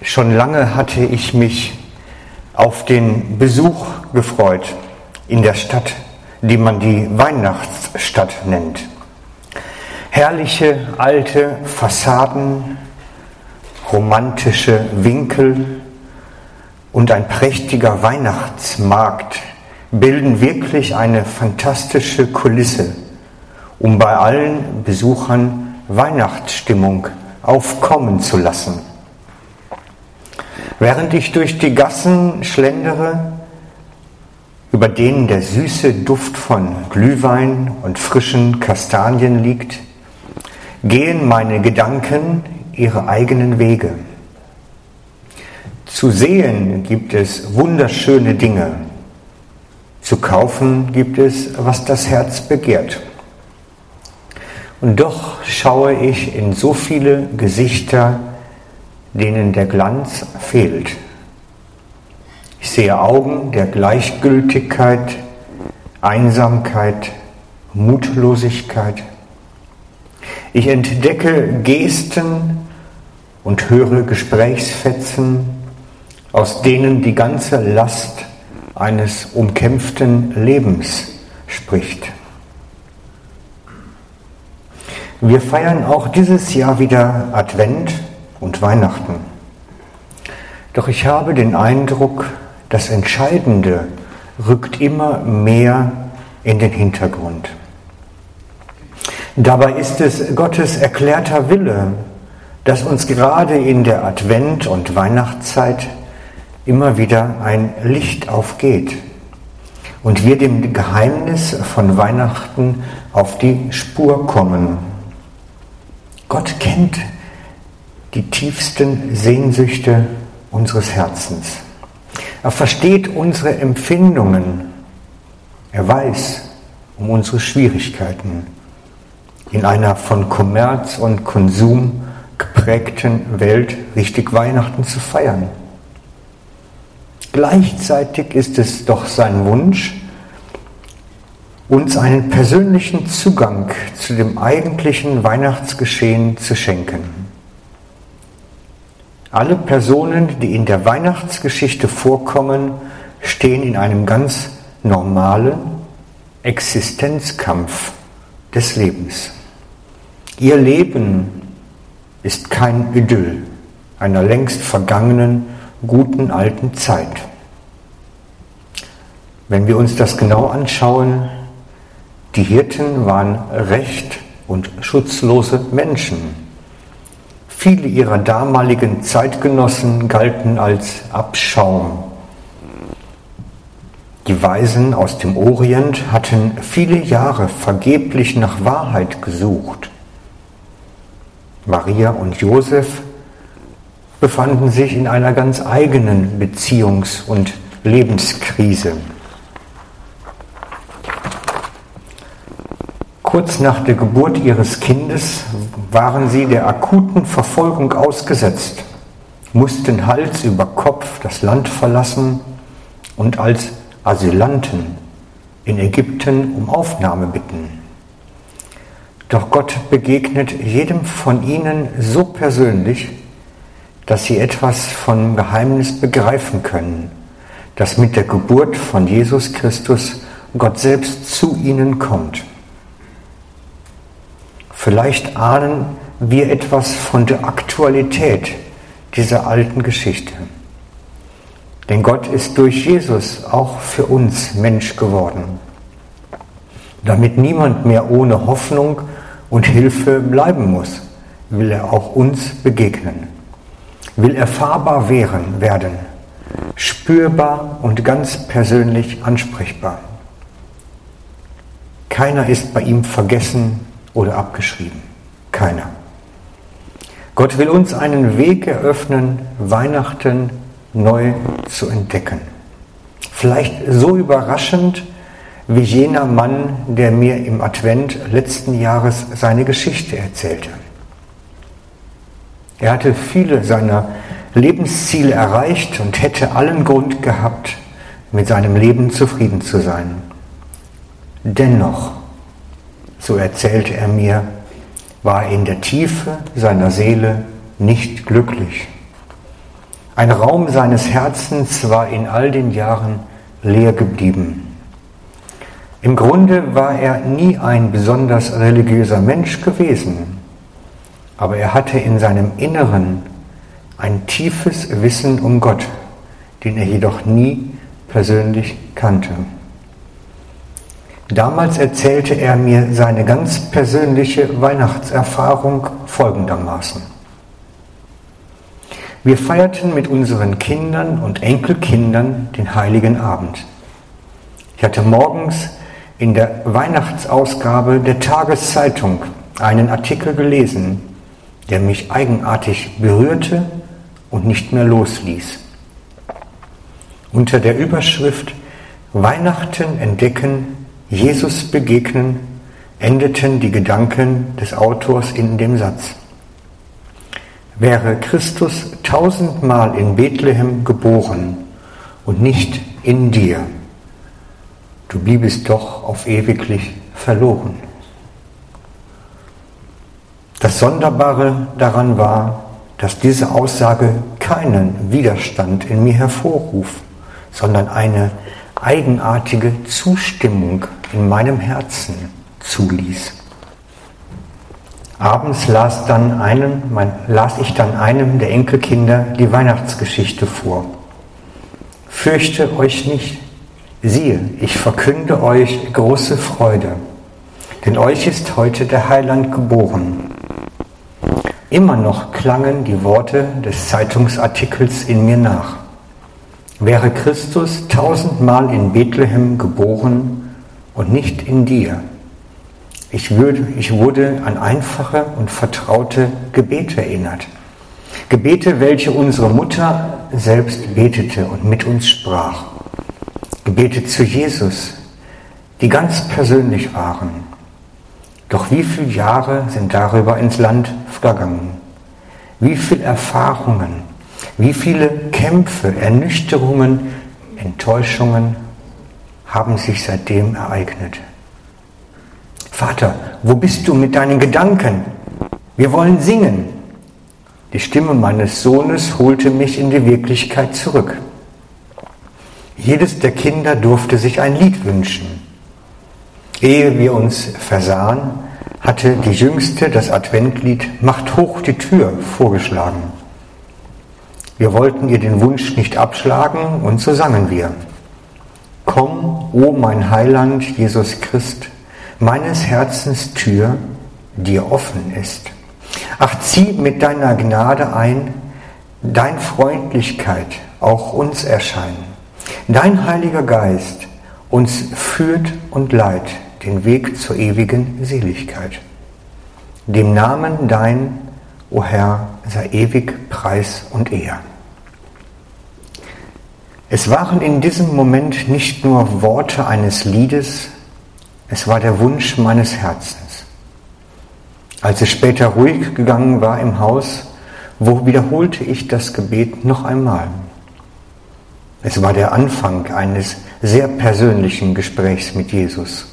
Schon lange hatte ich mich auf den Besuch gefreut in der Stadt, die man die Weihnachtsstadt nennt. Herrliche alte Fassaden, romantische Winkel und ein prächtiger Weihnachtsmarkt bilden wirklich eine fantastische Kulisse, um bei allen Besuchern Weihnachtsstimmung aufkommen zu lassen. Während ich durch die Gassen schlendere, über denen der süße Duft von Glühwein und frischen Kastanien liegt, gehen meine Gedanken ihre eigenen Wege. Zu sehen gibt es wunderschöne Dinge, zu kaufen gibt es, was das Herz begehrt. Und doch schaue ich in so viele Gesichter, denen der Glanz fehlt. Ich sehe Augen der Gleichgültigkeit, Einsamkeit, Mutlosigkeit. Ich entdecke Gesten und höre Gesprächsfetzen, aus denen die ganze Last eines umkämpften Lebens spricht. Wir feiern auch dieses Jahr wieder Advent und Weihnachten. Doch ich habe den Eindruck, das Entscheidende rückt immer mehr in den Hintergrund. Dabei ist es Gottes erklärter Wille, dass uns gerade in der Advent- und Weihnachtszeit immer wieder ein Licht aufgeht und wir dem Geheimnis von Weihnachten auf die Spur kommen. Gott kennt die tiefsten Sehnsüchte unseres Herzens. Er versteht unsere Empfindungen. Er weiß um unsere Schwierigkeiten in einer von Kommerz und Konsum geprägten Welt richtig Weihnachten zu feiern. Gleichzeitig ist es doch sein Wunsch, uns einen persönlichen Zugang zu dem eigentlichen Weihnachtsgeschehen zu schenken. Alle Personen, die in der Weihnachtsgeschichte vorkommen, stehen in einem ganz normalen Existenzkampf des Lebens. Ihr Leben ist kein Idyll einer längst vergangenen, guten alten Zeit. Wenn wir uns das genau anschauen, die Hirten waren recht und schutzlose Menschen. Viele ihrer damaligen Zeitgenossen galten als Abschaum. Die Weisen aus dem Orient hatten viele Jahre vergeblich nach Wahrheit gesucht. Maria und Josef befanden sich in einer ganz eigenen Beziehungs- und Lebenskrise. Kurz nach der Geburt ihres Kindes waren sie der akuten Verfolgung ausgesetzt, mussten Hals über Kopf das Land verlassen und als Asylanten in Ägypten um Aufnahme bitten. Doch Gott begegnet jedem von ihnen so persönlich, dass sie etwas vom Geheimnis begreifen können, dass mit der Geburt von Jesus Christus Gott selbst zu ihnen kommt. Vielleicht ahnen wir etwas von der Aktualität dieser alten Geschichte. Denn Gott ist durch Jesus auch für uns Mensch geworden, damit niemand mehr ohne Hoffnung und Hilfe bleiben muss, will er auch uns begegnen, will erfahrbar werden, spürbar und ganz persönlich ansprechbar. Keiner ist bei ihm vergessen oder abgeschrieben. Keiner. Gott will uns einen Weg eröffnen, Weihnachten neu zu entdecken. Vielleicht so überraschend wie jener Mann, der mir im Advent letzten Jahres seine Geschichte erzählte. Er hatte viele seiner Lebensziele erreicht und hätte allen Grund gehabt, mit seinem Leben zufrieden zu sein. Dennoch so erzählte er mir, war in der Tiefe seiner Seele nicht glücklich. Ein Raum seines Herzens war in all den Jahren leer geblieben. Im Grunde war er nie ein besonders religiöser Mensch gewesen, aber er hatte in seinem Inneren ein tiefes Wissen um Gott, den er jedoch nie persönlich kannte. Damals erzählte er mir seine ganz persönliche Weihnachtserfahrung folgendermaßen. Wir feierten mit unseren Kindern und Enkelkindern den heiligen Abend. Ich hatte morgens in der Weihnachtsausgabe der Tageszeitung einen Artikel gelesen, der mich eigenartig berührte und nicht mehr losließ. Unter der Überschrift Weihnachten entdecken, Jesus begegnen, endeten die Gedanken des Autors in dem Satz. Wäre Christus tausendmal in Bethlehem geboren und nicht in dir, du bliebest doch auf ewiglich verloren. Das Sonderbare daran war, dass diese Aussage keinen Widerstand in mir hervorruft, sondern eine eigenartige Zustimmung in meinem Herzen zuließ. Abends las, dann einem, mein, las ich dann einem der Enkelkinder die Weihnachtsgeschichte vor. Fürchte euch nicht, siehe, ich verkünde euch große Freude, denn euch ist heute der Heiland geboren. Immer noch klangen die Worte des Zeitungsartikels in mir nach. Wäre Christus tausendmal in Bethlehem geboren und nicht in dir, ich, würde, ich wurde an einfache und vertraute Gebete erinnert. Gebete, welche unsere Mutter selbst betete und mit uns sprach. Gebete zu Jesus, die ganz persönlich waren. Doch wie viele Jahre sind darüber ins Land vergangen? Wie viele Erfahrungen, wie viele Kämpfe, Ernüchterungen, Enttäuschungen haben sich seitdem ereignet? Vater, wo bist du mit deinen Gedanken? Wir wollen singen. Die Stimme meines Sohnes holte mich in die Wirklichkeit zurück. Jedes der Kinder durfte sich ein Lied wünschen. Ehe wir uns versahen, hatte die Jüngste das Adventlied Macht hoch die Tür vorgeschlagen. Wir wollten ihr den Wunsch nicht abschlagen und so sangen wir. Komm, o mein Heiland Jesus Christ, meines Herzens Tür dir offen ist. Ach, zieh mit deiner Gnade ein, dein Freundlichkeit auch uns erscheinen. Dein Heiliger Geist uns führt und leiht den Weg zur ewigen Seligkeit. Dem Namen dein, o Herr, sei ewig Preis und Ehr. Es waren in diesem Moment nicht nur Worte eines Liedes, es war der Wunsch meines Herzens. Als es später ruhig gegangen war im Haus, wo wiederholte ich das Gebet noch einmal. Es war der Anfang eines sehr persönlichen Gesprächs mit Jesus.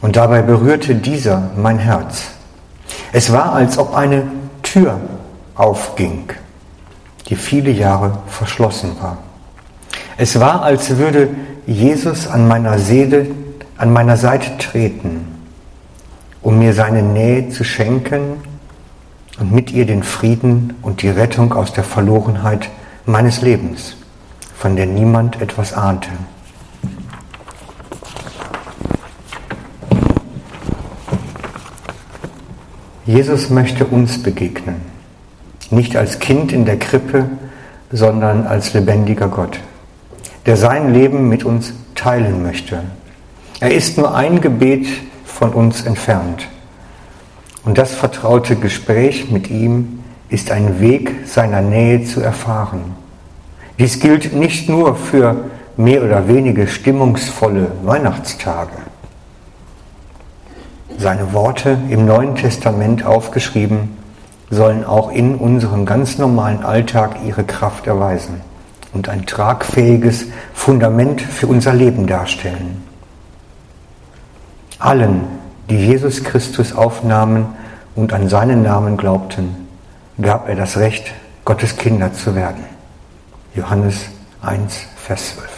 Und dabei berührte dieser mein Herz. Es war, als ob eine Tür aufging, die viele Jahre verschlossen war. Es war, als würde Jesus an meiner Seele an meiner Seite treten, um mir seine Nähe zu schenken und mit ihr den Frieden und die Rettung aus der Verlorenheit meines Lebens, von der niemand etwas ahnte. Jesus möchte uns begegnen, nicht als Kind in der Krippe, sondern als lebendiger Gott, der sein Leben mit uns teilen möchte er ist nur ein Gebet von uns entfernt. Und das vertraute Gespräch mit ihm ist ein Weg seiner Nähe zu erfahren. Dies gilt nicht nur für mehr oder weniger stimmungsvolle Weihnachtstage. Seine Worte im Neuen Testament aufgeschrieben sollen auch in unserem ganz normalen Alltag ihre Kraft erweisen und ein tragfähiges Fundament für unser Leben darstellen. Allen, die Jesus Christus aufnahmen und an seinen Namen glaubten, gab er das Recht, Gottes Kinder zu werden. Johannes 1, Vers 12.